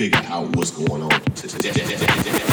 figure out what's going on today.